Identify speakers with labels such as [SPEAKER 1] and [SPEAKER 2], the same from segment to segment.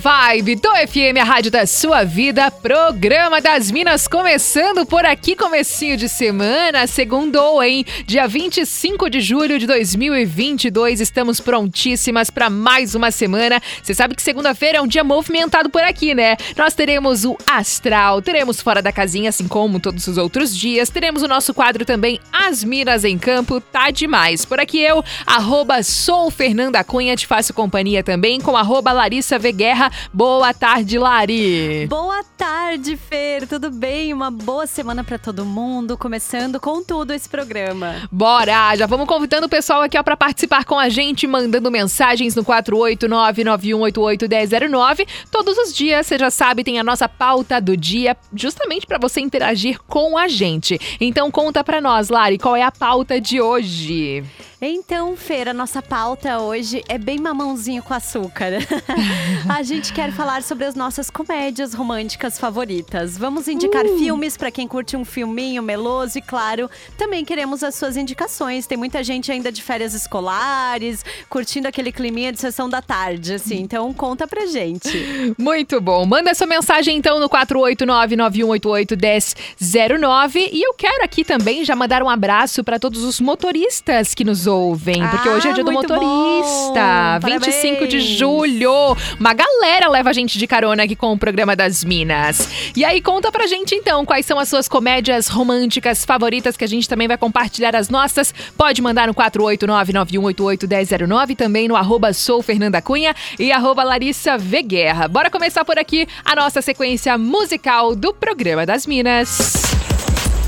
[SPEAKER 1] Vibe do FM, a rádio da sua vida, programa das Minas começando por aqui, comecinho de semana, segundou, hein? Dia 25 de julho de 2022, estamos prontíssimas para mais uma semana. Você sabe que segunda-feira é um dia movimentado por aqui, né? Nós teremos o Astral, teremos Fora da Casinha, assim como todos os outros dias, teremos o nosso quadro também As Minas em Campo, tá demais. Por aqui eu, arroba sou Fernanda Cunha, te faço companhia também com arroba Larissa V. Boa tarde, Lari.
[SPEAKER 2] Boa tarde, Fer. Tudo bem? Uma boa semana para todo mundo. Começando com tudo esse programa.
[SPEAKER 1] Bora! Já vamos convidando o pessoal aqui para participar com a gente, mandando mensagens no 489-9188-1009. Todos os dias, você já sabe, tem a nossa pauta do dia, justamente para você interagir com a gente. Então conta para nós, Lari, qual é a pauta de hoje?
[SPEAKER 2] Então, Feira, nossa pauta hoje é bem mamãozinho com açúcar. a gente quer falar sobre as nossas comédias românticas favoritas. Vamos indicar uh. filmes para quem curte um filminho meloso e, claro, também queremos as suas indicações. Tem muita gente ainda de férias escolares, curtindo aquele climinha de sessão da tarde, assim. Então, conta pra gente.
[SPEAKER 1] Muito bom. Manda sua mensagem então no 489-9188-1009. E eu quero aqui também já mandar um abraço para todos os motoristas que nos ouvem, porque ah, hoje é dia do motorista. Bom. 25 Parabéns. de julho. Uma galera leva a gente de carona aqui com o programa das Minas. E aí, conta pra gente então quais são as suas comédias românticas favoritas, que a gente também vai compartilhar as nossas. Pode mandar no 489-9188-1009, também no arroba sou Fernanda Cunha e arroba Larissa V Guerra. Bora começar por aqui a nossa sequência musical do programa das Minas.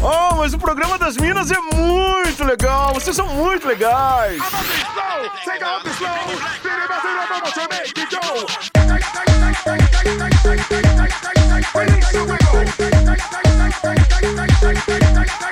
[SPEAKER 3] Oh, mas o programa das Minas é muito legal. Vocês são muito legais.
[SPEAKER 4] Thank you.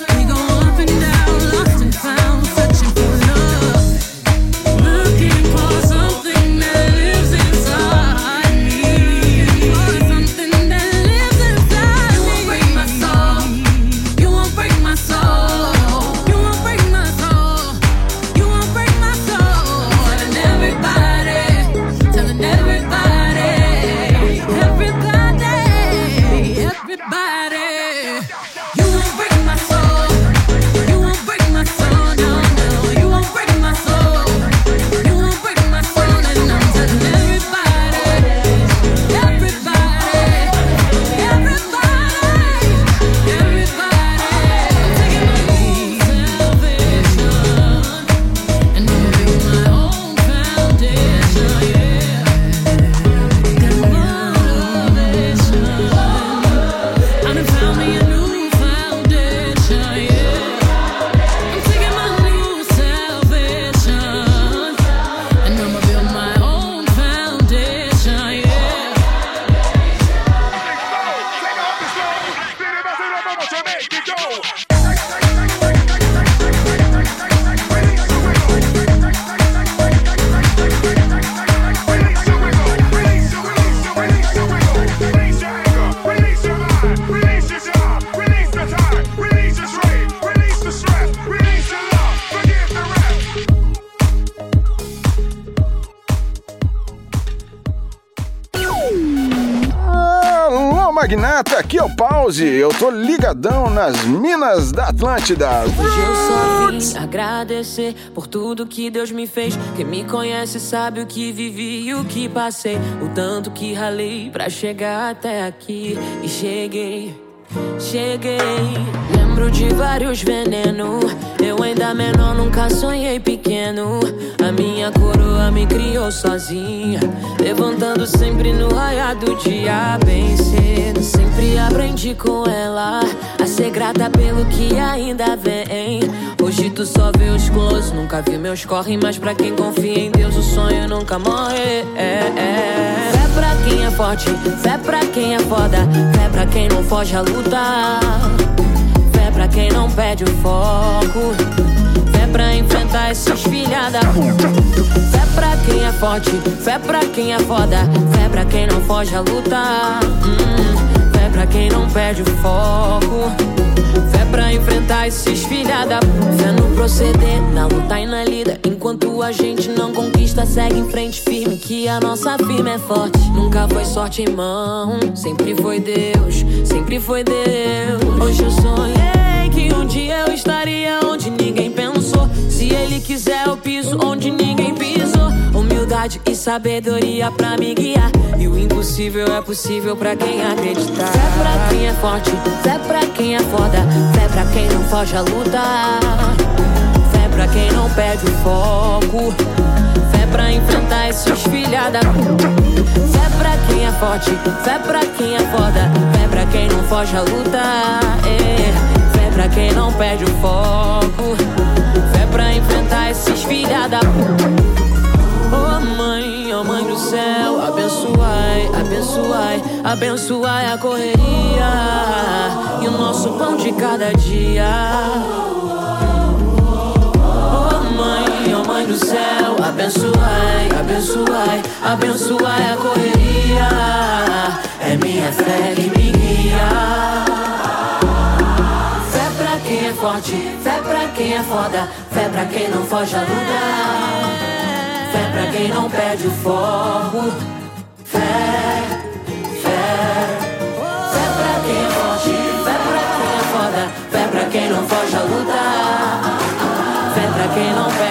[SPEAKER 3] Magnata, aqui é o Pause. Eu tô ligadão nas minas da Atlântida.
[SPEAKER 5] Hoje eu só vim agradecer por tudo que Deus me fez. Quem me conhece sabe o que vivi e o que passei. O tanto que ralei pra chegar até aqui. E cheguei, cheguei. De vários venenos. Eu ainda menor, nunca sonhei pequeno. A minha coroa me criou sozinha. Levantando sempre no raiar do dia, bem cedo. Sempre aprendi com ela a ser grata pelo que ainda vem. Hoje tu só vê os close, nunca vi meus corre. Mas pra quem confia em Deus, o sonho nunca morre. É, é. Fé pra quem é forte, fé pra quem é foda. Fé pra quem não foge a lutar. Pra quem não perde o foco. Fé pra enfrentar esses filha da puta. Fé pra quem é forte, fé pra quem é foda. Fé pra quem não foge a lutar. Hum, fé pra quem não perde o foco. Fé pra enfrentar esses filha da puta. Fé no proceder, na luta e na lida. Enquanto a gente não conquista, segue em frente firme. Que a nossa firma é forte. Nunca foi sorte, irmão. Sempre foi Deus, sempre foi Deus. Hoje eu sonhei piso onde ninguém pisou. Humildade e sabedoria pra me guiar. E o impossível é possível pra quem acreditar. Fé pra quem é forte, fé pra quem é foda. Fé pra quem não foge a lutar. Fé pra quem não perde o foco. Fé pra enfrentar esses filha da. Fé pra quem é forte, fé pra quem é foda. Fé pra quem não foge a lutar. É. Fé pra quem não perde o foco. Pra enfrentar esses filha da. Oh mãe, oh mãe do céu, abençoai, abençoai, abençoai a correria e o nosso pão de cada dia. Oh mãe, oh mãe do céu, abençoai, abençoai, abençoai a correria. É minha fé que me guia. Forte, fé pra quem é foda, fé pra quem não foge a lutar. Fé pra quem não perde o foco. Fé, fé. Fé pra quem é forte, fé pra quem é foda, fé pra quem não foge a lutar. Fé pra quem não perde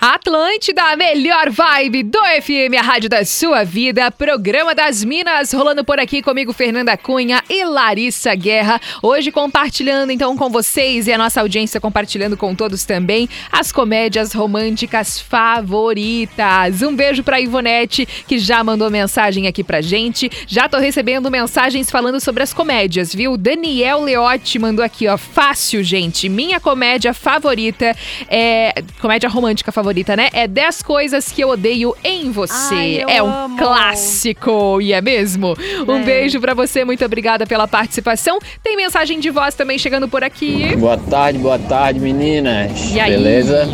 [SPEAKER 1] Atlântida, a melhor vibe do FM, a rádio da sua vida, programa das Minas, rolando por aqui comigo, Fernanda Cunha e Larissa Guerra. Hoje compartilhando então com vocês e a nossa audiência compartilhando com todos também as comédias românticas favoritas. Um beijo pra Ivonete, que já mandou mensagem aqui pra gente. Já tô recebendo mensagens falando sobre as comédias, viu? Daniel Leotti mandou aqui, ó. Fácil, gente. Minha comédia favorita é. Comédia romântica favorita favorita, né? É 10 coisas que eu odeio em você.
[SPEAKER 2] Ai, eu
[SPEAKER 1] é um
[SPEAKER 2] amo.
[SPEAKER 1] clássico, e é mesmo? Um
[SPEAKER 2] É.
[SPEAKER 1] beijo pra você, muito obrigada pela participação. Tem mensagem de voz também chegando por aqui.
[SPEAKER 6] Boa tarde, boa tarde, meninas.
[SPEAKER 1] E aí?
[SPEAKER 6] Beleza?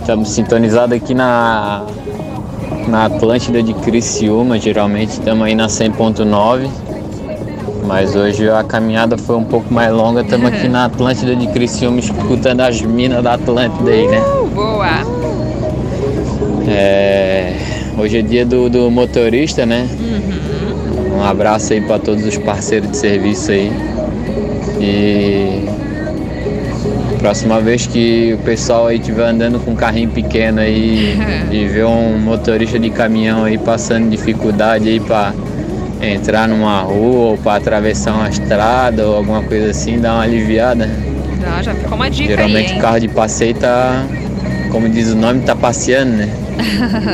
[SPEAKER 6] Estamos sintonizados aqui na na Atlântida de Criciúma, geralmente estamos aí na 100.9. Mas hoje a caminhada foi um pouco mais longa, estamos aqui na Atlântida de Criciúma escutando as minas da Atlântida aí, né?
[SPEAKER 1] Uh, boa!
[SPEAKER 6] É, hoje é dia do, do motorista, né? Um abraço aí para todos os parceiros de serviço aí. E próxima vez que o pessoal aí estiver andando com um carrinho pequeno aí e ver um motorista de caminhão aí passando dificuldade aí para entrar numa rua ou para atravessar uma estrada ou alguma coisa assim, dá uma aliviada.
[SPEAKER 1] Já, já ficou uma dica
[SPEAKER 6] Geralmente
[SPEAKER 1] aí,
[SPEAKER 6] o carro de passeio tá, como diz o nome, tá passeando, né?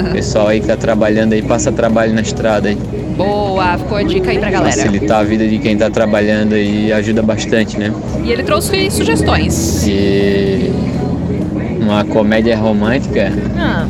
[SPEAKER 6] O pessoal aí que tá trabalhando aí passa trabalho na estrada aí.
[SPEAKER 1] Boa, ficou a dica aí pra galera.
[SPEAKER 6] Facilitar a vida de quem tá trabalhando aí ajuda bastante, né?
[SPEAKER 1] E ele trouxe sugestões.
[SPEAKER 6] E uma comédia romântica,
[SPEAKER 1] Ah,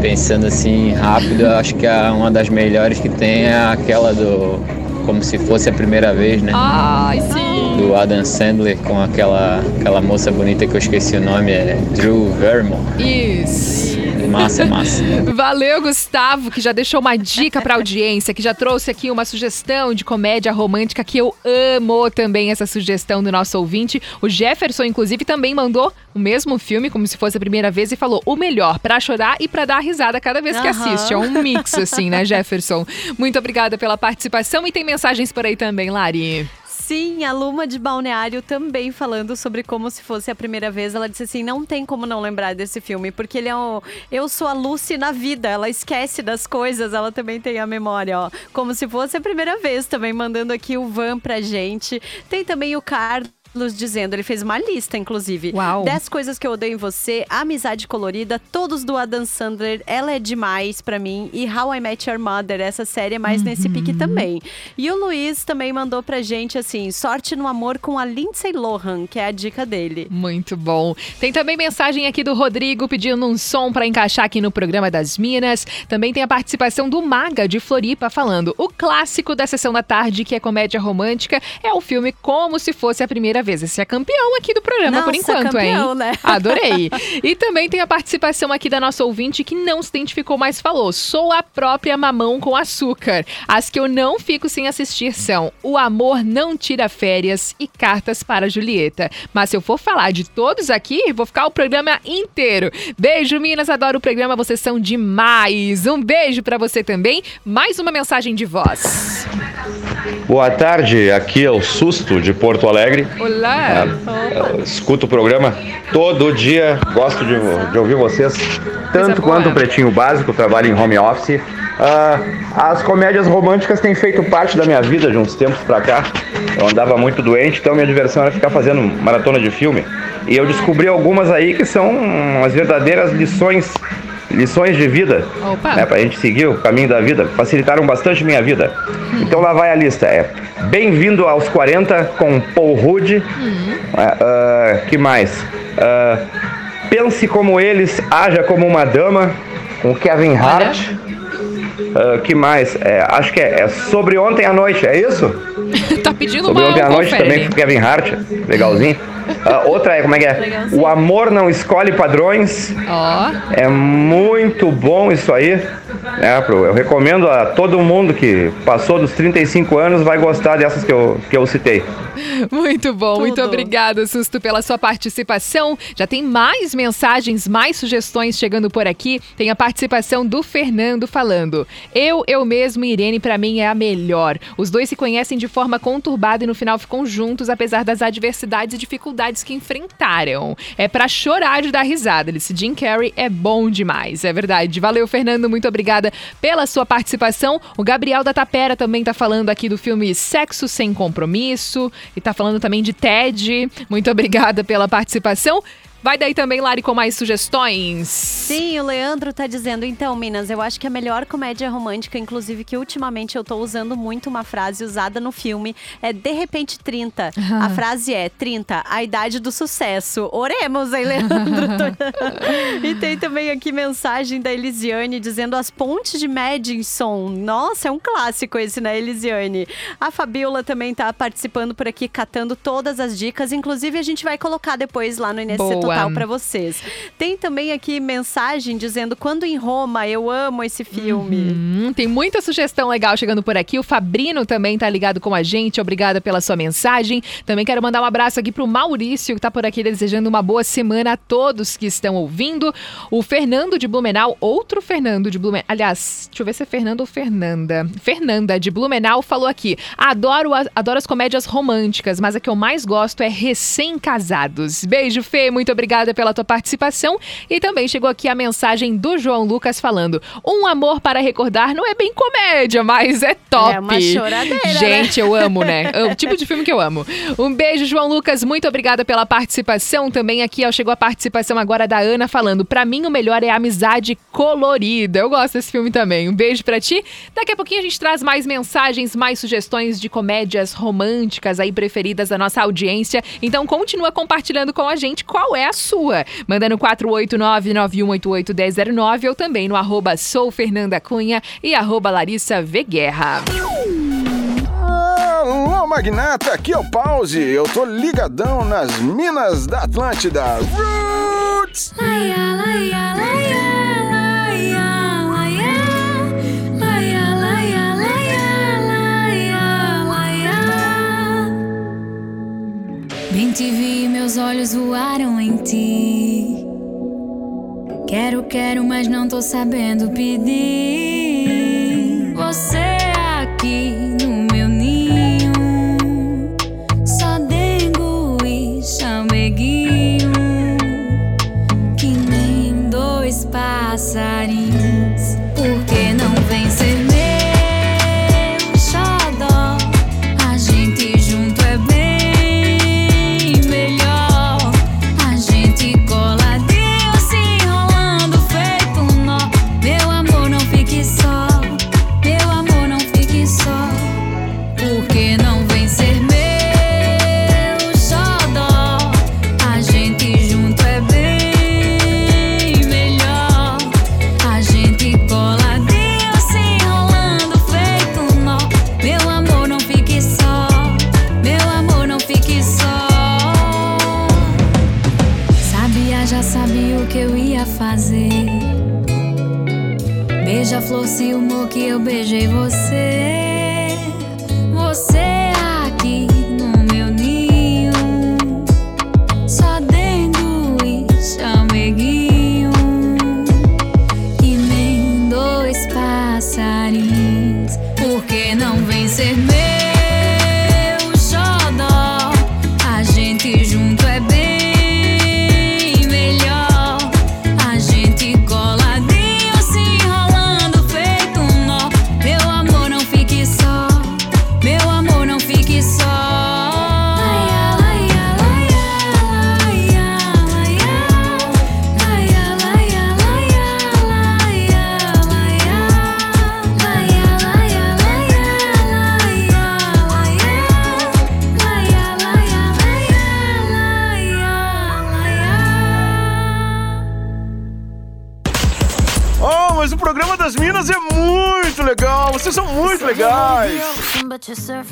[SPEAKER 6] pensando assim rápido, acho que a- uma das melhores que tem é aquela do Como se fosse a primeira vez, né?
[SPEAKER 1] ai, sim.
[SPEAKER 6] Do Adam Sandler com aquela, aquela moça bonita que eu esqueci o nome, é Drew Barrymore.
[SPEAKER 1] Isso.
[SPEAKER 6] Massa, massa.
[SPEAKER 1] Valeu, Gustavo, que já deixou uma dica pra audiência, que já trouxe aqui uma sugestão de comédia romântica que eu amo também essa sugestão do nosso ouvinte. O Jefferson, inclusive, também mandou o mesmo filme, como se fosse a primeira vez, e falou o melhor pra chorar e pra dar risada cada vez que
[SPEAKER 2] Aham.
[SPEAKER 1] assiste. É um mix, assim, né, Jefferson? Muito obrigada pela participação e tem mensagens por aí também, Lari.
[SPEAKER 2] Sim, a Luma de Balneário também falando sobre como se fosse a primeira vez. Ela disse assim: não tem como não lembrar desse filme, porque ele é um. Eu sou a Lucy na vida, ela esquece das coisas, ela também tem a memória, ó. Como se fosse a primeira vez também, mandando aqui o Van pra gente. Tem também o Carlos. Dizendo, ele fez uma lista, inclusive.
[SPEAKER 1] Uau.
[SPEAKER 2] 10 coisas que eu odeio em você, Amizade Colorida, todos do Adam Sandler, Ela é Demais pra mim e How I Met Your Mother. Essa série é mais nesse pique também. E o Luiz também mandou pra gente assim: sorte no amor com a Lindsay Lohan, que é a dica dele.
[SPEAKER 1] Muito bom. Tem também mensagem aqui do Rodrigo pedindo um som pra encaixar aqui no programa das Minas. Também tem a participação do Maga de Floripa falando: o clássico da sessão da tarde, que é comédia romântica, é o filme Como se fosse a primeira vez. Esse é campeão aqui do programa por enquanto,
[SPEAKER 2] campeão,
[SPEAKER 1] hein?
[SPEAKER 2] né?
[SPEAKER 1] Adorei. E também tem a participação aqui da nossa ouvinte que não se identificou, mas falou: sou a própria mamão com açúcar. As que eu não fico sem assistir são O Amor Não Tira Férias e Cartas para Julieta. Mas se eu for falar de todos aqui, vou ficar o programa inteiro. Beijo, Minas, adoro o programa, vocês são demais. Um beijo pra você também. Mais uma mensagem de voz.
[SPEAKER 7] Boa tarde, aqui é o Susto de Porto Alegre.
[SPEAKER 1] Olá.
[SPEAKER 7] Eu escuto o programa todo dia, gosto de, de ouvir vocês, tanto quanto o Pretinho Básico, trabalho em home office. Ah, as comédias românticas têm feito parte da minha vida de uns tempos pra cá. Eu andava muito doente, então minha diversão era ficar fazendo maratona de filme. E eu descobri algumas aí que são umas verdadeiras lições, lições de vida
[SPEAKER 1] Opa.
[SPEAKER 7] né, pra gente seguir o caminho da vida, facilitaram bastante minha vida. Então lá vai a lista, é Bem-vindo aos 40 com Paul Rudd, É, ah, que mais? Ah, Pense como eles, haja como uma dama, com Kevin Hart. Ah, que mais? É, acho que é, é Sobre Ontem à Noite, é isso?
[SPEAKER 1] tá pedindo
[SPEAKER 7] Sobre
[SPEAKER 1] uma
[SPEAKER 7] Ontem à Noite
[SPEAKER 1] confere.
[SPEAKER 7] também com Kevin Hart, legalzinho. Ah, outra é, como é que é? O amor não escolhe padrões.
[SPEAKER 1] Ó.
[SPEAKER 7] É muito bom isso aí. É, eu recomendo a todo mundo que passou dos 35 anos vai gostar dessas que eu, que eu citei.
[SPEAKER 1] Muito bom, muito
[SPEAKER 2] Tudo.
[SPEAKER 1] obrigada, Susto, pela sua participação. Já tem mais mensagens, mais sugestões chegando por aqui. Tem a participação do Fernando falando: Eu, eu mesmo e Irene, pra mim, é a melhor. Os dois se conhecem de forma conturbada e no final ficam juntos, apesar das adversidades e dificuldades que enfrentaram. É pra chorar de dar risada. Ele disse: Jim Carrey é bom demais. É verdade. Valeu, Fernando, muito obrigada pela sua participação. O Gabriel da Tapera também tá falando aqui do filme Sexo Sem Compromisso e tá falando também de TED. Muito obrigada pela participação. Vai daí também, Lari, com mais sugestões.
[SPEAKER 2] Sim, o Leandro tá dizendo, então, Minas, eu acho que a melhor comédia romântica, inclusive que ultimamente eu tô usando muito uma frase usada no filme, é De repente 30. A frase é 30, a idade do sucesso. Oremos, hein, Leandro? e tem também aqui mensagem da Elisiane dizendo as pontes de Madison. Nossa, é um clássico esse, né, Elisiane? A Fabiola também tá participando por aqui, catando todas as dicas. Inclusive, a gente vai colocar depois lá no
[SPEAKER 1] Boa.
[SPEAKER 2] Total pra vocês. Tem também aqui mensagem dizendo quando em Roma, eu amo esse filme.
[SPEAKER 1] Hum, tem muita sugestão legal chegando por aqui. O Fabrino também tá ligado com a gente. Obrigada pela sua mensagem. Também quero mandar um abraço aqui pro Maurício, que tá por aqui desejando uma boa semana a todos que estão ouvindo. O Fernando de Blumenau, outro Fernando de Blumenau. Aliás, deixa eu ver se é Fernando ou Fernanda. Fernanda de Blumenau falou aqui: adoro, adoro as comédias românticas, mas a que eu mais gosto é recém-casados. Beijo, Fê, muito obrigada pela tua participação. E também chegou aqui a mensagem do João Lucas falando: Um amor para recordar não é bem comédia, mas é top.
[SPEAKER 2] É uma choradeira, né?
[SPEAKER 1] Gente, eu amo, né? É o tipo de filme que eu amo. Um beijo, João Lucas. Muito obrigada pela participação. Também aqui ó, chegou a participação agora da Ana falando: Pra mim, o melhor é a amizade colorida. Eu gosto desse filme também. Um beijo pra ti. Daqui a pouquinho a gente traz mais mensagens, mais sugestões de comédias românticas aí preferidas da nossa audiência. Então continua compartilhando com a gente qual é a sua. Manda no 489-9188-1009 ou também no arroba sou Fernanda Cunha e arroba Larissa V. Guerra.
[SPEAKER 3] Alô, magnata, aqui é o Pause. Eu tô ligadão nas minas da Atlântida. Roots!
[SPEAKER 4] Bem te vi, meus olhos voaram em ti. Quero, quero, mas não tô sabendo pedir. Você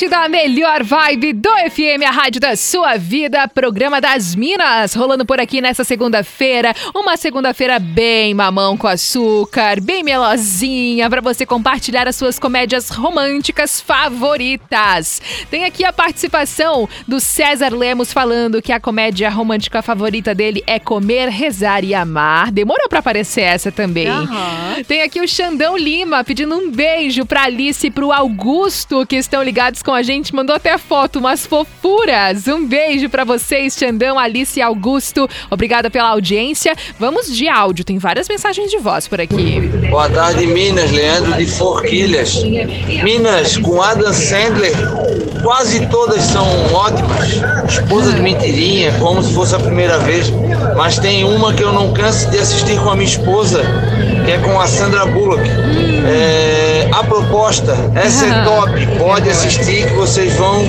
[SPEAKER 1] Atlântida, a melhor vibe do FM, a rádio da sua vida, programa das Minas, rolando por aqui nessa segunda-feira. Uma segunda-feira bem mamão com açúcar, bem melosinha, para você compartilhar as suas comédias românticas favoritas. Tem aqui a participação do César Lemos falando que a comédia romântica favorita dele é Comer, Rezar e Amar. Demorou para aparecer essa também.
[SPEAKER 2] Aham.
[SPEAKER 1] Tem aqui o Xandão Lima pedindo um beijo pra Alice e pro Augusto, que estão ligados com a gente. Mandou até foto, umas fofuras. Um beijo pra vocês, Xandão, Alice e Augusto. Obrigada pela audiência. Vamos de áudio, tem várias mensagens de voz por aqui.
[SPEAKER 8] Boa tarde, Minas. Leandro de Forquilhas. Minas, com Adam Sandler, quase todas são ótimas. Esposa de mentirinha, como se fosse a primeira vez. Mas tem uma que eu não canso de assistir com a minha esposa, que é com a Sandra Bullock. É, A proposta, é top. Pode assistir que vocês vão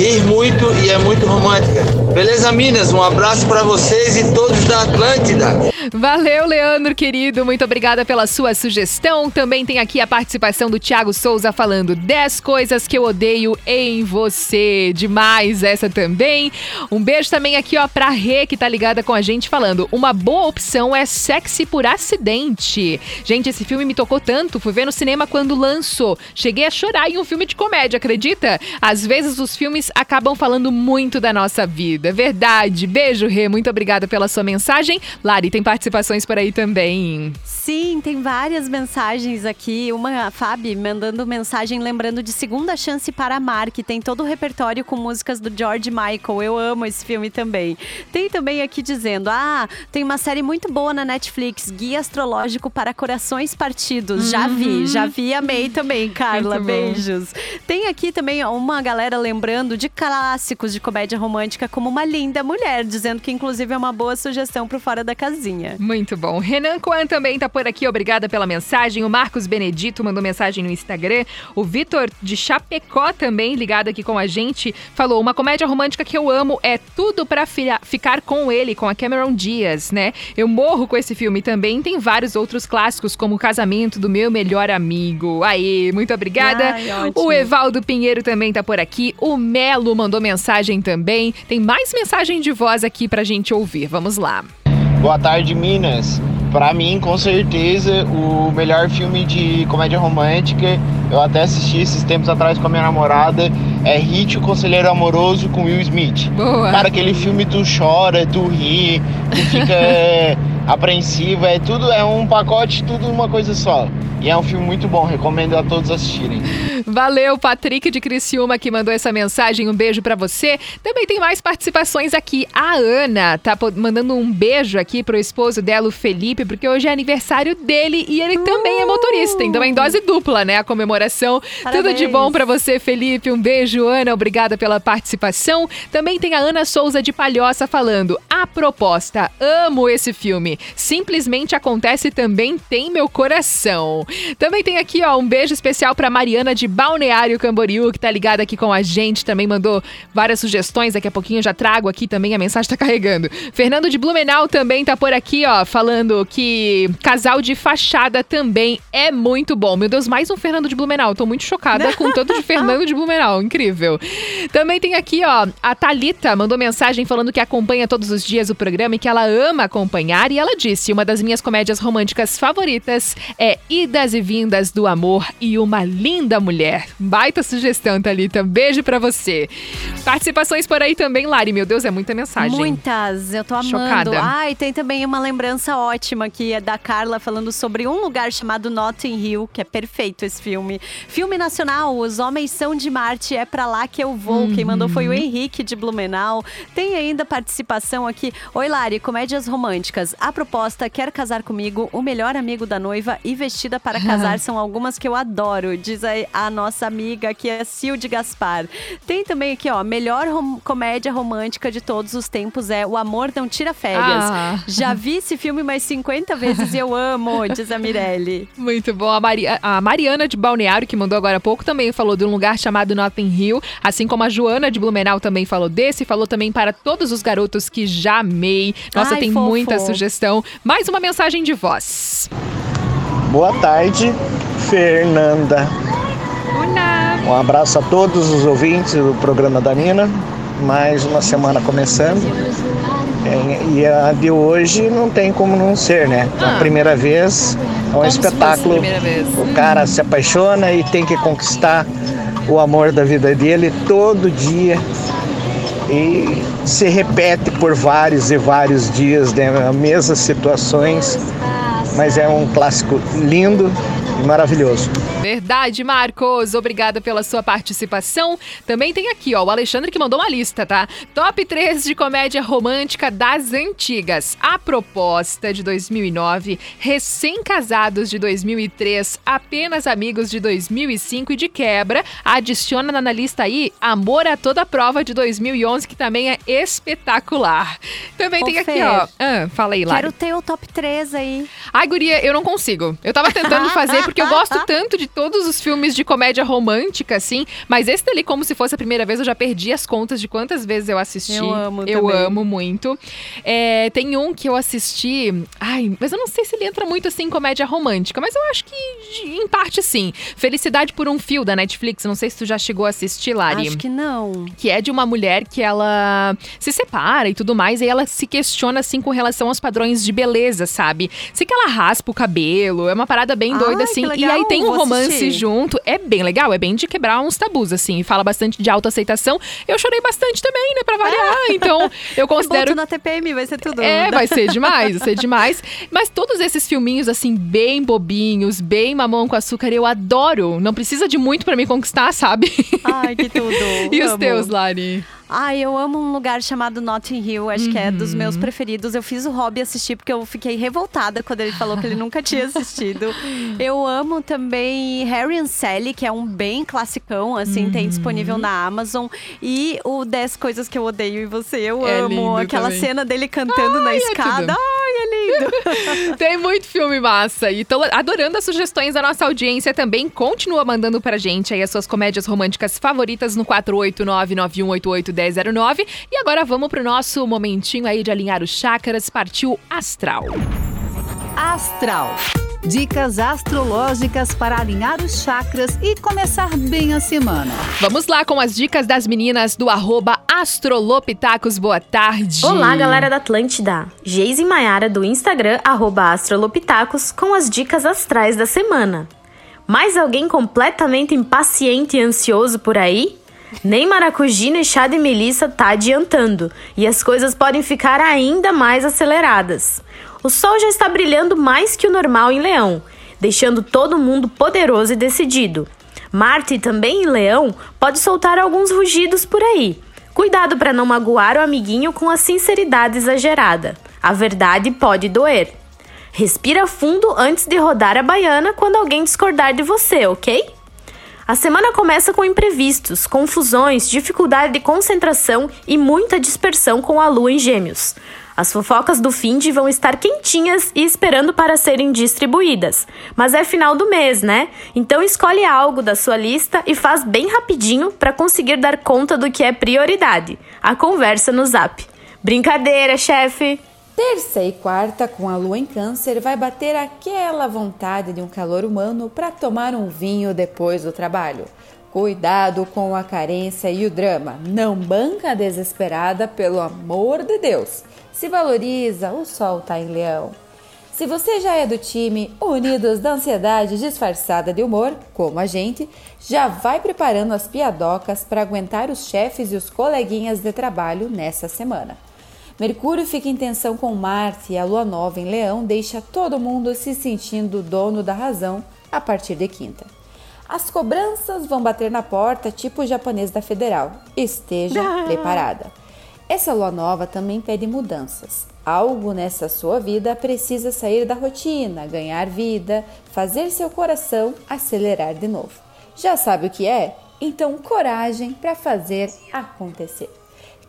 [SPEAKER 8] rir muito e é muito romântica. Beleza, Minas? Um abraço pra vocês e todos da Atlântida.
[SPEAKER 1] Valeu, Leandro, querido. Muito obrigada pela sua sugestão. Também tem aqui a participação do Thiago Souza falando 10 coisas que eu odeio em você. Demais essa também. Um beijo também aqui, ó, pra Rê, que tá ligada com a gente, falando: uma boa opção é sexy por acidente. Gente, esse filme me tocou tanto. Fui ver no cinema quando lançou. Cheguei a chorar em um filme de comédia, acredita? Às vezes os filmes acabam falando muito da nossa vida. Verdade. Beijo, Rê. Muito obrigada pela sua mensagem. Lari, tem participações por aí também.
[SPEAKER 2] Sim, tem várias mensagens aqui. Uma, a Fabi, mandando mensagem lembrando de Segunda Chance para Amar, que tem todo o repertório com músicas do George Michael. Eu amo esse filme também. Tem também aqui dizendo: Ah, tem uma série muito boa na Netflix, Guia Astrológico para Corações Partidos. Já vi, já vi, amei também, Carla. Beijos. Tem aqui também uma galera lembrando de clássicos de comédia romântica como Uma Linda Mulher, dizendo que inclusive é uma boa sugestão pro Fora da Casinha.
[SPEAKER 1] Muito bom. Renan Coan também tá por aqui, obrigada pela mensagem. O Marcos Benedito mandou mensagem no Instagram. O Vitor de Chapecó também, ligado aqui com a gente, falou: uma comédia romântica que eu amo é tudo pra fia- ficar com ele, com a Cameron Diaz, né? Eu morro com esse filme também. Tem vários outros clássicos, como O Casamento do Meu Melhor Amigo. Aí, muito obrigada.
[SPEAKER 2] Ai,
[SPEAKER 1] o Evaldo Pinheiro também tá por aqui. O Melo mandou mensagem também. Tem mais mensagem de voz aqui pra gente ouvir. Vamos lá.
[SPEAKER 9] Boa tarde, Minas. Pra mim, com certeza, o melhor filme de comédia romântica, eu até assisti esses tempos atrás com a minha namorada, é Hit, o Conselheiro Amoroso com Will Smith.
[SPEAKER 1] Boa.
[SPEAKER 9] Cara, aquele filme tu chora, tu ri, tu fica apreensivo, é tudo, é um pacote, tudo uma coisa só. E é um filme muito bom, recomendo a todos assistirem.
[SPEAKER 1] Valeu, Patrick de Criciúma que mandou essa mensagem. Um beijo pra você. Também tem mais participações aqui. A Ana tá mandando um beijo aqui pro esposo dela, o Felipe, porque hoje é aniversário dele e ele também é motorista. Então é em dose dupla, né? A comemoração. Tudo de
[SPEAKER 2] Parabéns.
[SPEAKER 1] bom pra você, Felipe. Um beijo, Ana. Obrigada pela participação. Também tem a Ana Souza de Palhoça falando: A proposta, amo esse filme. Simplesmente acontece também tem meu coração. Também tem aqui, ó, um beijo especial pra Mariana de Balneário Camboriú, que tá ligada aqui com a gente, também mandou várias sugestões. Daqui a pouquinho eu já trago aqui também, a mensagem tá carregando. Fernando de Blumenau também tá por aqui, ó, falando que casal de fachada também é muito bom. Meu Deus, mais um Fernando de Blumenau. Tô muito chocada com tanto de Fernando de Blumenau, incrível. Também tem aqui, ó, a Talita mandou mensagem falando que acompanha todos os dias o programa e que ela ama acompanhar. E ela disse: uma das minhas comédias românticas favoritas é Idas e Vindas do Amor e Uma Linda Mulher. Baita sugestão, Thalita. Beijo pra você. Participações por aí também, Lari. Meu Deus, é muita mensagem.
[SPEAKER 2] Muitas, eu tô amando.
[SPEAKER 1] Chocada.
[SPEAKER 2] Ai, tem também uma lembrança ótima que é da Carla falando sobre um lugar chamado Notting Hill, que é perfeito esse filme. Filme nacional, Os Homens São de Marte, é pra lá que eu vou. Quem mandou foi
[SPEAKER 1] Uhum.
[SPEAKER 2] o Henrique de Blumenau. Tem ainda participação aqui. Oi, Lari, comédias românticas. A proposta Quer Casar Comigo, O Melhor Amigo da Noiva e Vestida para Casar são algumas que eu adoro, diz a, a nossa amiga que é Sil de Gaspar. Tem também aqui, ó, melhor rom- comédia romântica de todos os tempos é O Amor Não Tira Férias.
[SPEAKER 1] Ah.
[SPEAKER 2] Já vi esse filme mais 50 vezes e eu amo, diz a Mirelle.
[SPEAKER 1] Muito bom. A, Mari- a Mariana de Balneário, que mandou agora há pouco, também falou de um lugar chamado Notting Hill. Assim como a Joana de Blumenau também falou desse. Falou também para todos os garotos que já amei. Nossa,
[SPEAKER 2] Ai,
[SPEAKER 1] tem
[SPEAKER 2] fofo.
[SPEAKER 1] muita sugestão. Mais uma mensagem de voz.
[SPEAKER 10] Boa tarde, Fernanda. Um abraço a todos os ouvintes do programa da Nina. Mais uma semana começando. É, E a de hoje não tem como não ser, né?
[SPEAKER 1] Ah.
[SPEAKER 10] A primeira vez é um
[SPEAKER 1] Como
[SPEAKER 10] espetáculo. O cara se apaixona e tem que conquistar o amor da vida dele todo dia. E se repete por vários e vários dias, né? As mesmas situações. Mas é um clássico lindo e maravilhoso.
[SPEAKER 1] Verdade, Marcos. Obrigada pela sua participação. Também tem aqui, ó, o Alexandre que mandou uma lista, tá? Top 3 de comédia romântica das antigas. A Proposta de 2009, Recém-Casados de 2003, Apenas Amigos de 2005 e de quebra, adiciona na lista aí Amor a Toda Prova de 2011, que também é espetacular. Também
[SPEAKER 2] Ô,
[SPEAKER 1] tem aqui,
[SPEAKER 2] Fer,
[SPEAKER 1] ó. Ah, fala aí, Lara.
[SPEAKER 2] Quero ter o top 3 aí.
[SPEAKER 1] Ai, guria, eu não consigo. Eu tava tentando fazer porque eu gosto tanto de todos os filmes de comédia romântica, assim. Mas esse dali, como se fosse a primeira vez, eu já perdi as contas de quantas vezes eu assisti.
[SPEAKER 2] Eu amo
[SPEAKER 1] Eu
[SPEAKER 2] também.
[SPEAKER 1] amo muito. É, tem um que eu assisti. Ai, mas eu não sei se ele entra muito assim em comédia romântica, mas eu acho que em parte sim. Felicidade por um Fio da Netflix. Não sei se tu já chegou a assistir, Lari.
[SPEAKER 2] Acho que não.
[SPEAKER 1] Que é de uma mulher que ela se separa e tudo mais, e ela se questiona assim com relação aos padrões de beleza, sabe? Sei que ela raspa o cabelo, é uma parada bem doida
[SPEAKER 2] Ai, que
[SPEAKER 1] assim. E aí tem um romance
[SPEAKER 2] assistir.
[SPEAKER 1] junto, é bem legal, é bem de quebrar uns tabus assim, fala bastante de autoaceitação. Eu chorei bastante também, né, pra variar. Então, eu considero
[SPEAKER 2] na TPM, vai ser tudo.
[SPEAKER 1] é, vai ser demais, vai ser demais. Mas todos esses filminhos, assim, bem bobinhos, bem mamão com açúcar, eu adoro. Não precisa de muito pra me conquistar, sabe?
[SPEAKER 2] Ai, que tudo.
[SPEAKER 1] e os
[SPEAKER 2] Amo.
[SPEAKER 1] teus, Lari?
[SPEAKER 2] Ai, eu amo um lugar chamado Notting Hill, acho que é dos meus
[SPEAKER 1] Uhum.
[SPEAKER 2] preferidos. Eu fiz o hobby assistir porque eu fiquei revoltada quando ele falou que ele nunca tinha assistido. Eu amo também Harry and Sally, que é um bem classicão, assim, tem disponível
[SPEAKER 1] Uhum.
[SPEAKER 2] na Amazon. E o 10 Coisas que eu odeio em você, eu
[SPEAKER 1] É
[SPEAKER 2] amo. Aquela
[SPEAKER 1] também.
[SPEAKER 2] cena dele cantando na
[SPEAKER 1] Ai, é
[SPEAKER 2] escada. Ai, é lindo.
[SPEAKER 1] Tem muito filme massa. E tô adorando as sugestões da nossa audiência também. Continua mandando pra gente aí as suas comédias românticas favoritas no 489-9188-1009. E agora vamos pro nosso momentinho aí de alinhar os chakras. Partiu Astral.
[SPEAKER 11] Astral. Dicas astrológicas para alinhar os chakras e começar bem a semana.
[SPEAKER 1] Vamos lá com as dicas das meninas do arroba Astrolopitacos. Boa tarde.
[SPEAKER 12] Olá, galera da Atlântida! Geise Maiara do Instagram, arroba Astrolopitacos, com as dicas astrais da semana. Mais alguém completamente impaciente e ansioso por aí? Nem maracujina e chá de melissa tá adiantando, e as coisas podem ficar ainda mais aceleradas. O sol já está brilhando mais que o normal em Leão, deixando todo mundo poderoso e decidido. Marte, também em Leão, pode soltar alguns rugidos por aí. Cuidado para não magoar o amiguinho com a sinceridade exagerada. A verdade pode doer. Respira fundo antes de rodar a baiana quando alguém discordar de você, ok? A semana começa com imprevistos, confusões, dificuldade de concentração e muita dispersão com a lua em Gêmeos. As fofocas do fim de vão estar quentinhas e esperando para serem distribuídas. Mas é final do mês, né? Então escolhe algo da sua lista e faz bem rapidinho para conseguir dar conta do que é prioridade. A conversa no Zap. Brincadeira, chefe!
[SPEAKER 13] Terça e quarta, com a lua em câncer, vai bater aquela vontade de um calor humano para tomar um vinho depois do trabalho. Cuidado com a carência e o drama. Não banca desesperada, pelo amor de Deus. Se valoriza, o sol tá em leão. Se você já é do time Unidos da Ansiedade disfarçada de humor, como a gente, já vai preparando as piadocas para aguentar os chefes e os coleguinhas de trabalho nessa semana. Mercúrio fica em tensão com Marte e a lua nova em Leão deixa todo mundo se sentindo dono da razão a partir de quinta. As cobranças vão bater na porta, tipo o japonês da Federal. Esteja preparada. Essa lua nova também pede mudanças. Algo nessa sua vida precisa sair da rotina, ganhar vida, fazer seu coração acelerar de novo. Já sabe o que é? Então, coragem para fazer acontecer.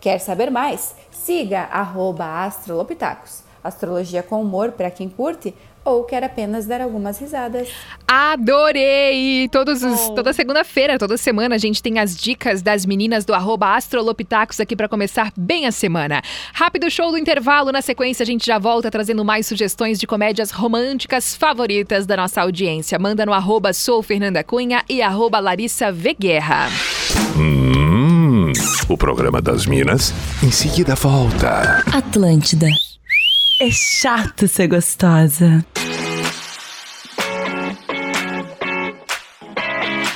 [SPEAKER 13] Quer saber mais? Siga arroba astrolopitacos. Astrologia com humor para quem curte ou quer apenas dar algumas risadas.
[SPEAKER 1] Adorei! Todos os, Toda segunda-feira, toda semana, a gente tem as dicas das meninas do arroba Astrolopitacos aqui para começar bem a semana. Rápido show do intervalo. Na sequência, a gente já volta trazendo mais sugestões de comédias românticas favoritas da nossa audiência. Manda no arroba Sou Fernanda Cunha e arroba Larissa V. Guerra.
[SPEAKER 14] Hum, o programa das Minas em seguida volta.
[SPEAKER 15] Atlântida. É chato ser gostosa.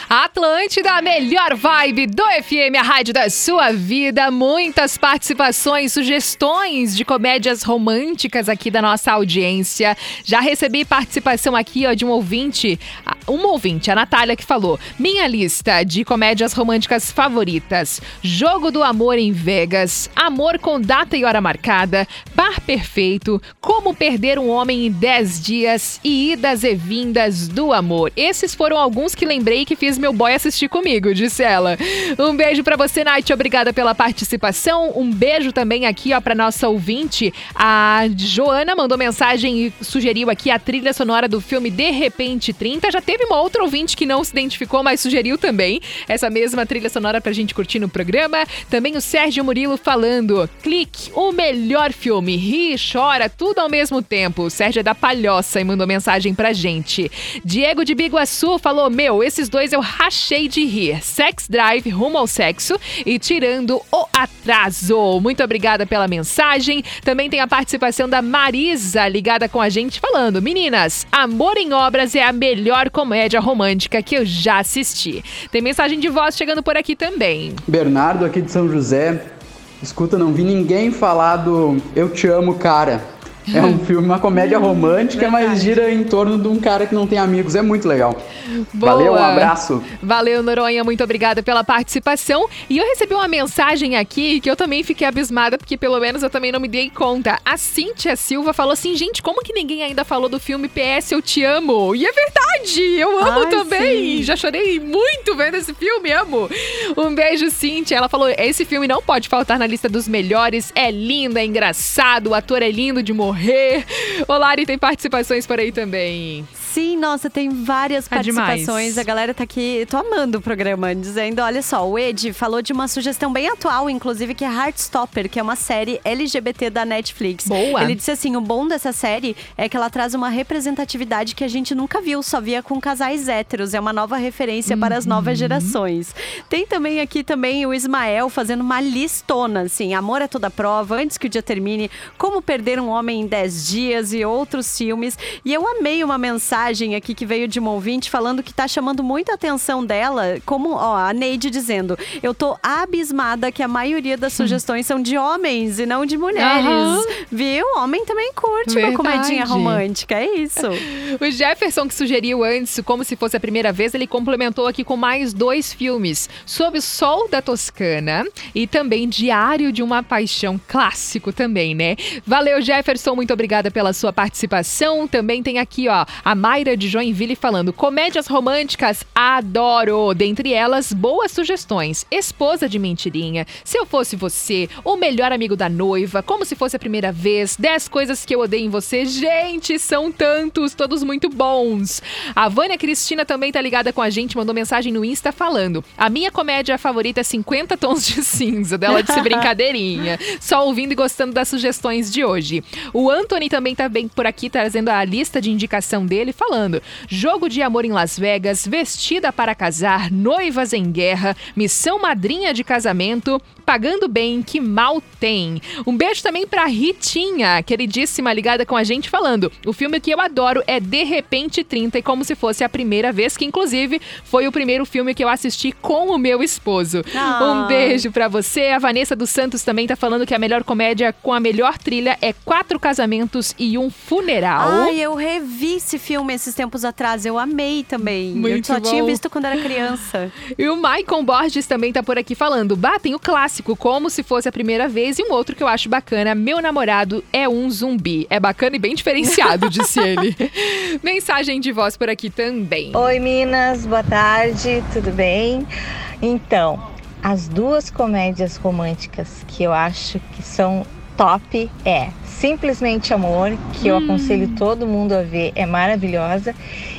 [SPEAKER 1] Atlântida, a melhor vibe do FM, a rádio da sua vida. Muitas participações, sugestões de comédias românticas aqui da nossa audiência. Já recebi participação aqui ó, de um ouvinte, uma ouvinte, a Natália, que falou: Minha lista de comédias românticas favoritas: Jogo do Amor em Vegas, Amor com Data e Hora Marcada, Par Perfeito, Como Perder um Homem em 10 Dias e Idas e Vindas do Amor. Esses foram alguns que lembrei que fiz meu boy assistir comigo, disse ela. Um beijo pra você, Nath. Obrigada pela participação. Um beijo também aqui, ó, pra nossa ouvinte. A Joana mandou mensagem e sugeriu aqui a trilha sonora do filme De Repente 30. Já teve Teve uma outra ouvinte que não se identificou, mas sugeriu também essa mesma trilha sonora pra gente curtir no programa. Também o Sérgio Murilo falando: clique, o melhor filme, ri chora, tudo ao mesmo tempo. O Sérgio é da Palhoça e mandou mensagem pra gente. Diego de Biguaçu falou: Meu, esses dois eu rachei de rir. Sex Drive, rumo ao sexo e tirando o atraso. Muito obrigada pela mensagem. Também tem a participação da Marisa ligada com a gente falando: Meninas, Amor em Obras é a melhor comédia romântica que eu já assisti. Tem mensagem de voz chegando por aqui também.
[SPEAKER 16] Bernardo aqui de São José. Escuta, não vi ninguém falar do Eu Te Amo, Cara. É um filme, uma comédia romântica, mas gira em torno de um cara que não tem amigos. É muito legal.
[SPEAKER 1] Boa.
[SPEAKER 16] Valeu, um abraço.
[SPEAKER 1] Valeu, Noronha, muito obrigada pela participação. E eu recebi uma mensagem aqui que eu também fiquei abismada, porque pelo menos eu também não me dei conta. A Cíntia Silva falou assim: gente, como que ninguém ainda falou do filme PS Eu Te Amo? E é verdade, eu amo
[SPEAKER 2] Ai,
[SPEAKER 1] também.
[SPEAKER 2] sim.
[SPEAKER 1] Já chorei muito vendo esse filme, amo. Um beijo, Cíntia. Ela falou: esse filme não pode faltar na lista dos melhores. É lindo, é engraçado, o ator é lindo de morrer. Ô, Lari, tem participações por aí também.
[SPEAKER 2] Sim, nossa, tem várias
[SPEAKER 1] É demais.
[SPEAKER 2] participações. A galera tá aqui, tô amando o programa, dizendo, olha só, o Ed falou de uma sugestão bem atual, inclusive, que é Heartstopper, que é uma série LGBT da Netflix.
[SPEAKER 1] Boa.
[SPEAKER 2] Ele disse assim, o bom dessa série é que ela traz uma representatividade que a gente nunca viu, só via com casais héteros. É uma nova referência para as
[SPEAKER 1] Uhum.
[SPEAKER 2] novas gerações. Tem também aqui também o Ismael fazendo uma listona, assim, Amor é toda prova, Antes que o dia termine, Como perder um homem em 10 dias e outros filmes. E eu amei uma mensagem aqui que veio de uma ouvinte falando que tá chamando muito a atenção dela, como, ó, a Neide dizendo, eu tô abismada que a maioria das sugestões são de homens e não de mulheres.
[SPEAKER 1] Aham.
[SPEAKER 2] Viu? Homem também curte uma
[SPEAKER 1] Verdade.
[SPEAKER 2] comedinha romântica, é isso.
[SPEAKER 1] O Jefferson, que sugeriu antes, como se fosse a primeira vez, ele complementou aqui com mais dois filmes: Sob o Sol da Toscana e também Diário de uma Paixão, clássico também, né? Valeu, Jefferson, muito obrigada pela sua participação. Também tem aqui, ó, a Mayra de Joinville falando: comédias românticas, adoro! Dentre elas, boas sugestões: Esposa de Mentirinha, Se Eu Fosse Você, O Melhor Amigo da Noiva, Como Se Fosse a Primeira Vez, 10 Coisas que Eu Odeio em Você. Gente, são tantos, todos muito bons. A Vânia Cristina também tá ligada com a gente, mandou mensagem no Insta falando: A minha comédia favorita é 50 Tons de Cinza, dela de ser brincadeirinha. Só ouvindo e gostando das sugestões de hoje. O Anthony também tá bem por aqui, trazendo a lista de indicação dele, falando: Jogo de Amor em Las Vegas, Vestida para Casar, Noivas em Guerra, Missão Madrinha de Casamento, Pagando Bem, Que Mal Tem. Um beijo também pra Ritinha, queridíssima, ligada com a gente, falando: O filme que eu adoro é De Repente 30, e como se fosse a primeira vez, que inclusive foi o primeiro filme que eu assisti com o meu esposo.
[SPEAKER 2] Ah.
[SPEAKER 1] Um beijo pra você. A Vanessa dos Santos também tá falando que a melhor comédia com a melhor trilha é Quatro Casamentos e um Funeral.
[SPEAKER 2] Ai, eu revi esse filme esses tempos atrás, eu amei também. eu
[SPEAKER 1] Muito
[SPEAKER 2] só tinha
[SPEAKER 1] bom.
[SPEAKER 2] visto quando era criança.
[SPEAKER 1] E o Maicon Borges também tá por aqui falando. Batem o clássico, como se fosse a primeira vez. E um outro que eu acho bacana: Meu namorado é um zumbi. É bacana e bem diferenciado, disse ele. Mensagem de voz por aqui também.
[SPEAKER 17] Oi, Minas, boa tarde, tudo bem? Então, as duas comédias românticas que eu acho que são top é Simplesmente Amor, que eu aconselho todo mundo a ver, é maravilhosa,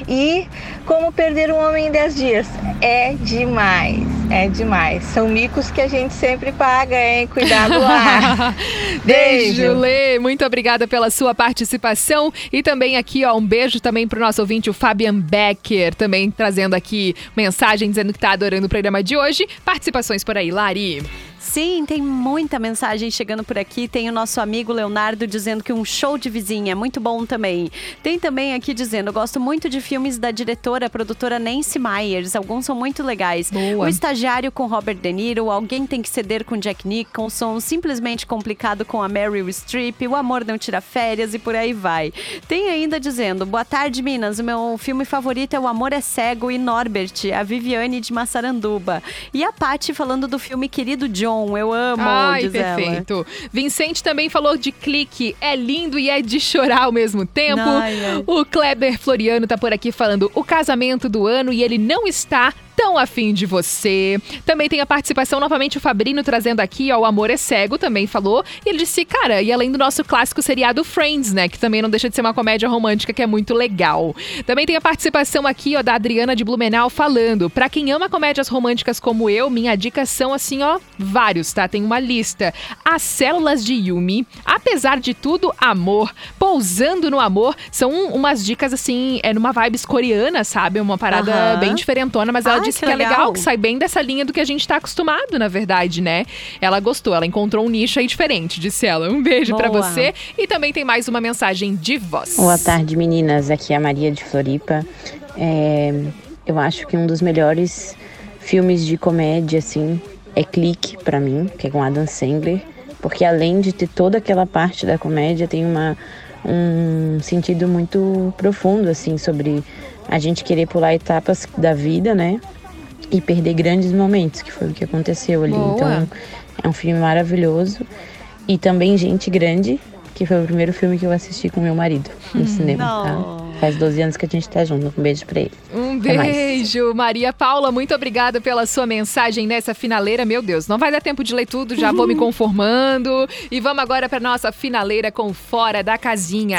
[SPEAKER 17] e Como Perder um Homem em 10 Dias. É demais, é demais. São micos que a gente sempre paga, hein? Cuidado lá.
[SPEAKER 1] Beijo, Lê. Muito obrigada pela sua participação. E também aqui, ó, um beijo também pro nosso ouvinte, o Fabian Becker, também trazendo aqui mensagem dizendo que tá adorando o programa de hoje. Participações por aí, Lari.
[SPEAKER 2] Sim, tem muita mensagem chegando por aqui. Tem o nosso amigo Leonardo dizendo que um show de vizinha é muito bom também. Tem também aqui dizendo: gosto muito de filmes da diretora, produtora Nancy Myers. Alguns são muito legais.
[SPEAKER 1] Boa.
[SPEAKER 2] O Estagiário com Robert De Niro, Alguém Tem que Ceder com Jack Nicholson, Simplesmente Complicado com a Meryl Streep, O Amor Não Tira Férias e por aí vai. Tem ainda dizendo: Boa tarde, Minas. O meu filme favorito é O Amor é Cego e Norbert, a Viviane de Massaranduba. E a Paty falando do filme Querido John. Eu amo,
[SPEAKER 1] Ai,
[SPEAKER 2] diz ela.
[SPEAKER 1] perfeito. Vincente também falou de clique. É lindo e é de chorar ao mesmo tempo.
[SPEAKER 2] Ai, ai.
[SPEAKER 1] O Kleber Floriano tá por aqui falando o casamento do ano e ele não está Tão Afim de Você. Também tem a participação novamente o Fabrino trazendo aqui, ó, O Amor é Cego, também falou. E ele disse, cara, e além do nosso clássico seriado Friends, né? Que também não deixa de ser uma comédia romântica que é muito legal. Também tem a participação aqui, ó, da Adriana de Blumenau falando. Pra quem ama comédias românticas como eu, minha dica são assim, ó, vários, tá? Tem uma lista. As Células de Yumi, Apesar de Tudo, Amor, Pousando no Amor, são umas dicas assim, é numa vibes coreana, sabe? Uma parada bem diferentona, mas ela disse
[SPEAKER 2] que
[SPEAKER 1] que, é legal,
[SPEAKER 2] legal.
[SPEAKER 1] que sai bem dessa linha do que a gente tá acostumado, na verdade, né? Ela gostou, ela encontrou um nicho aí diferente, disse ela. Um beijo pra
[SPEAKER 18] Boa.
[SPEAKER 1] você. E também tem mais uma mensagem de voz.
[SPEAKER 18] Boa tarde, meninas. Aqui é a Maria de Floripa. É, eu acho que um dos melhores filmes de comédia, assim, é Clique, pra mim, que é com Adam Sandler. Porque além de ter toda aquela parte da comédia, tem uma, um sentido muito profundo, assim, sobre a gente querer pular etapas da vida, né? E perder grandes momentos, que foi o que aconteceu ali.
[SPEAKER 1] Boa.
[SPEAKER 18] Então, é um filme maravilhoso. E também Gente Grande, que foi o primeiro filme que eu assisti com meu marido no
[SPEAKER 1] Hum.
[SPEAKER 18] cinema, tá? Faz 12 anos que a gente tá junto. Um beijo pra ele.
[SPEAKER 1] Um
[SPEAKER 18] Até mais.
[SPEAKER 1] beijo, Maria Paula. Muito obrigada pela sua mensagem nessa finaleira. Meu Deus, não vai dar tempo de ler tudo, já vou me conformando. E vamos agora para nossa finaleira com Fora da Casinha.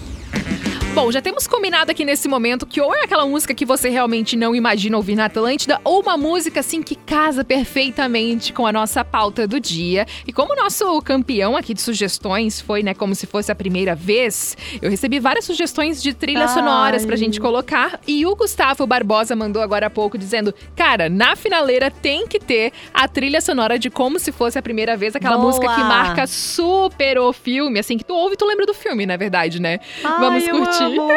[SPEAKER 1] Bom, já temos combinado aqui nesse momento que ou é aquela música que você realmente não imagina ouvir na Atlântida, ou uma música assim que casa perfeitamente com a nossa pauta do dia. E como o nosso campeão aqui de sugestões foi, né, como se fosse a primeira vez, eu recebi várias sugestões de trilhas
[SPEAKER 2] Ai.
[SPEAKER 1] sonoras pra gente colocar. E o Gustavo Barbosa mandou agora há pouco dizendo: Cara, na finaleira tem que ter a trilha sonora de como se fosse a primeira vez, aquela
[SPEAKER 2] Boa.
[SPEAKER 1] música que marca super o filme, assim, que tu ouve e tu lembra do filme, na verdade, né?
[SPEAKER 2] Ai,
[SPEAKER 1] Vamos curtir.
[SPEAKER 2] Amo.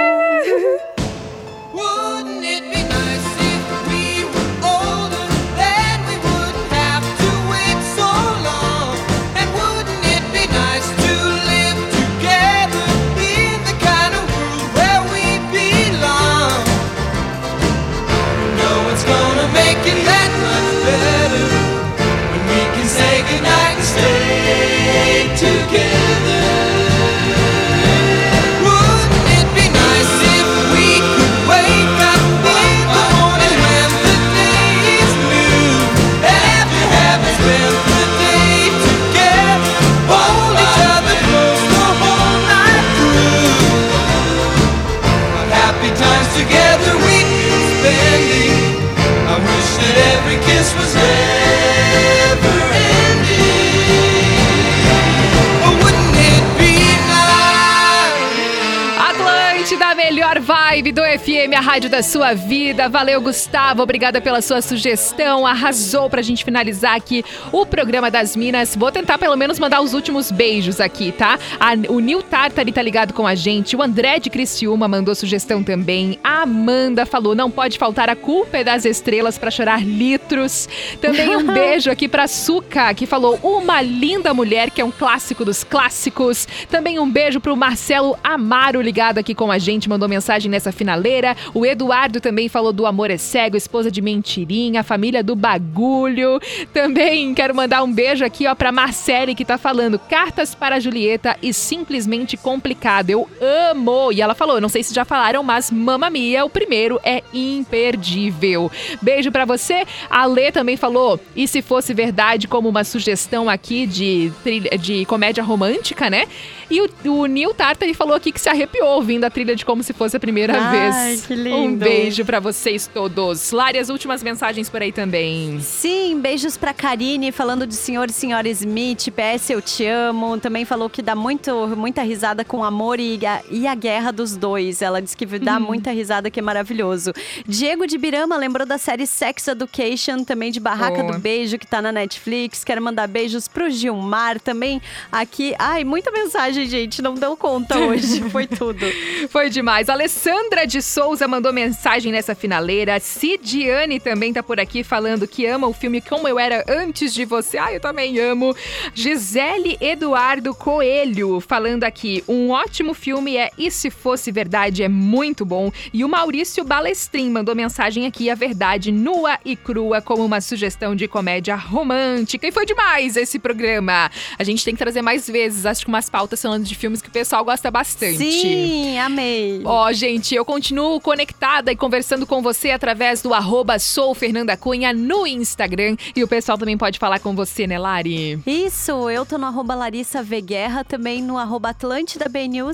[SPEAKER 1] Vibe do FM, a rádio da sua vida. Valeu, Gustavo. Obrigada pela sua sugestão. Arrasou pra gente finalizar aqui o programa das Minas. Vou tentar pelo menos mandar os últimos beijos aqui, tá? A- o Nil Tartari tá ligado com a gente. O André de Criciúma mandou sugestão também. A Amanda falou: não pode faltar a culpa é das estrelas pra chorar litros. Também um beijo aqui pra Suca, que falou Uma Linda Mulher, que é um clássico dos clássicos. Também um beijo pro Marcelo Amaro, ligado aqui com a gente, mandou mensagem nessa finaleira. O Eduardo também falou do Amor é Cego, esposa de Mentirinha, família do Bagulho. Também quero mandar um beijo aqui, ó, pra Marcele, que tá falando Cartas para Julieta e Simplesmente Complicado. Eu amo! E ela falou, não sei se já falaram, mas Mamma Mia, o primeiro, é imperdível. Beijo pra você. A Lê também falou, e se fosse verdade, como uma sugestão aqui de, de comédia romântica, né? E o, o Neil Tartari falou aqui que se arrepiou ouvindo a trilha de como se fosse a primeira
[SPEAKER 2] Ai,
[SPEAKER 1] vez.
[SPEAKER 2] que lindo.
[SPEAKER 1] Um beijo pra vocês todos. Lari, as últimas mensagens por aí também.
[SPEAKER 2] Sim, beijos pra Karine, falando de Senhor e Senhora Smith, PS Eu Te Amo. Também falou que dá muito, muita risada com amor e a, e a guerra dos dois. Ela disse que dá muita risada, que é maravilhoso. Diego de Birama lembrou da série Sex Education, também de Barraca
[SPEAKER 1] Boa.
[SPEAKER 2] do Beijo, que tá na Netflix. Quero mandar beijos pro Gilmar também aqui. Ai, muita mensagem, gente, não deu conta hoje. Foi tudo.
[SPEAKER 1] Foi demais. Alessandro Sandra de Souza mandou mensagem nessa finaleira. Cidiane também tá por aqui falando que ama o filme Como Eu Era Antes de Você. Ah, eu também amo. Gisele Eduardo Coelho falando aqui. Um ótimo filme é E Se Fosse Verdade é muito bom. E o Maurício Balestrin mandou mensagem aqui. A verdade nua e crua como uma sugestão de comédia romântica. E foi demais esse programa. A gente tem que trazer mais vezes. Acho que umas pautas falando de filmes que o pessoal gosta bastante.
[SPEAKER 2] Sim, amei.
[SPEAKER 1] Ó, gente, eu continuo conectada e conversando com você através do arroba sou Fernanda Cunha no Instagram. E o pessoal também pode falar com você, né, Lari?
[SPEAKER 2] Isso, eu tô no arroba Larissa V Guerra, também no arroba Atlântida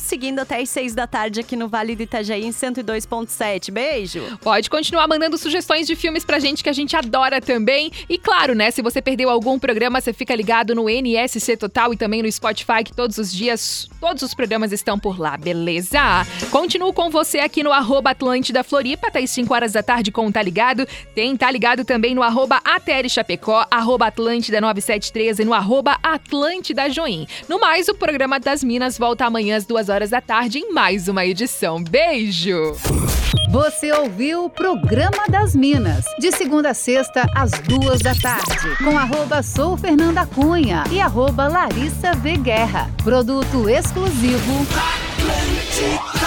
[SPEAKER 2] seguindo até as seis da tarde aqui no Vale do Itajaí em 102.7. Beijo!
[SPEAKER 1] Pode continuar mandando sugestões de filmes pra gente que a gente adora também. E claro, né, se você perdeu algum programa, você fica ligado no NSC Total e também no Spotify, que todos os dias, todos os programas estão por lá, beleza? Continuo com você aqui no arroba Atlântida Floripa, até as 5 horas da tarde com o Tá Ligado. Tem Tá Ligado também no arroba ATL Chapecó, arroba Atlântida 9713 e no arroba Atlântida Join. No mais, o programa das Minas volta amanhã às 2 horas da tarde em mais uma edição. Beijo!
[SPEAKER 11] Você ouviu o Programa das Minas, de segunda a sexta, às duas da tarde, com arroba Sou Fernanda Cunha e arroba Larissa V Guerra. Produto exclusivo.
[SPEAKER 4] Atlântica.